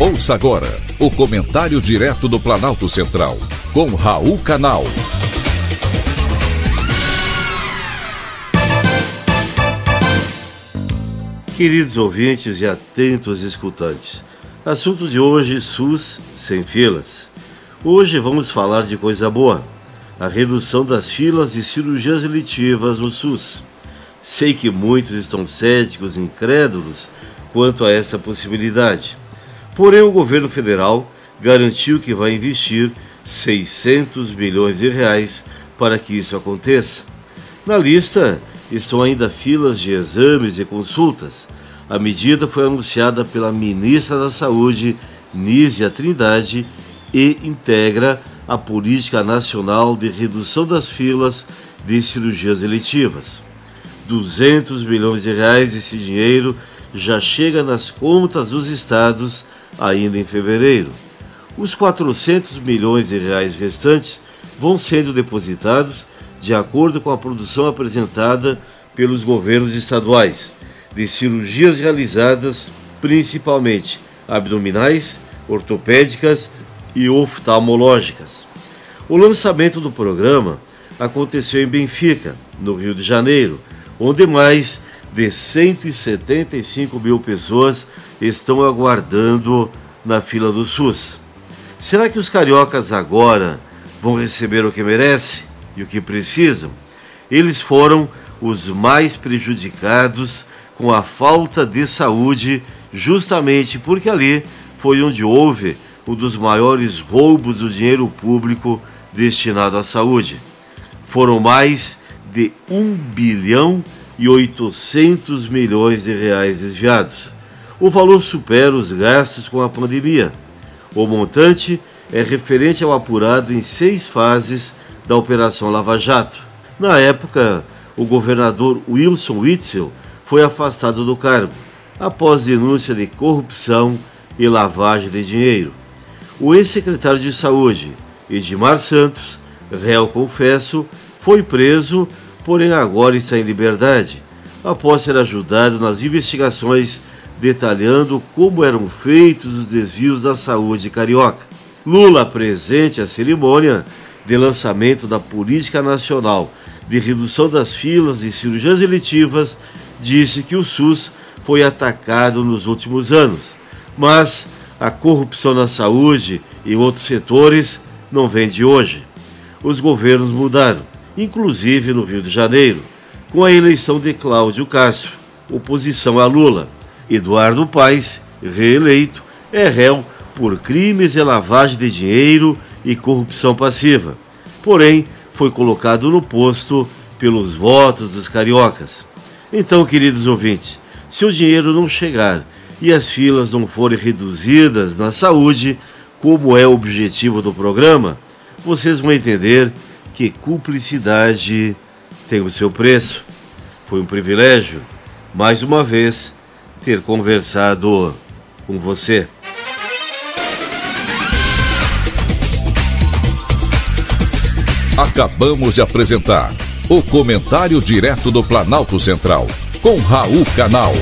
Ouça agora o comentário direto do Planalto Central, com Raul Canal. Queridos ouvintes e atentos escutantes, assunto de hoje: SUS sem filas. Hoje vamos falar de coisa boa: a redução das filas de cirurgias eletivas no SUS. Sei que muitos estão céticos incrédulos quanto a essa possibilidade. Porém, o governo federal garantiu que vai investir 600 milhões de reais para que isso aconteça. Na lista estão ainda filas de exames e consultas. A medida foi anunciada pela ministra da Saúde, Nízia Trindade, e integra a Política Nacional de Redução das Filas de Cirurgias Eletivas. 200 milhões de reais desse dinheiro já chega nas contas dos estados ainda em fevereiro. Os 400 milhões de reais restantes vão sendo depositados de acordo com a produção apresentada pelos governos estaduais de cirurgias realizadas principalmente abdominais, ortopédicas e oftalmológicas. O lançamento do programa aconteceu em Benfica, no Rio de Janeiro, onde mais de 175 mil pessoas estão aguardando na fila do SUS. Será que os cariocas agora vão receber o que merecem e o que precisam? Eles foram os mais prejudicados com a falta de saúde, justamente porque ali foi onde houve um dos maiores roubos do dinheiro público destinado à saúde. Foram mais de 1 bilhão e 800 milhões de reais desviados. O valor supera os gastos com a pandemia. O montante é referente ao apurado em seis fases da Operação Lava Jato. Na época, o governador Wilson Witzel foi afastado do cargo após denúncia de corrupção e lavagem de dinheiro. O ex-secretário de Saúde, Edmar Santos, réu confesso, foi preso, porém agora está em liberdade, após ser ajudado nas investigações detalhando como eram feitos os desvios da saúde carioca. Lula, presente à cerimônia de lançamento da Política Nacional de Redução das Filas de Cirurgias Eletivas, disse que o SUS foi atacado nos últimos anos, mas a corrupção na saúde e outros setores não vem de hoje. Os governos mudaram, inclusive no Rio de Janeiro, com a eleição de Cláudio Castro, oposição a Lula Eduardo Paes, reeleito, é réu por crimes de lavagem de dinheiro e corrupção passiva. Porém, foi colocado no posto pelos votos dos cariocas. Então, queridos ouvintes, se o dinheiro não chegar e as filas não forem reduzidas na saúde, como é o objetivo do programa, vocês vão entender que cumplicidade tem o seu preço. Foi um privilégio, mais uma vez, ter conversado com você. Acabamos de apresentar o Comentário Direto do Planalto Central, com Raul Canal.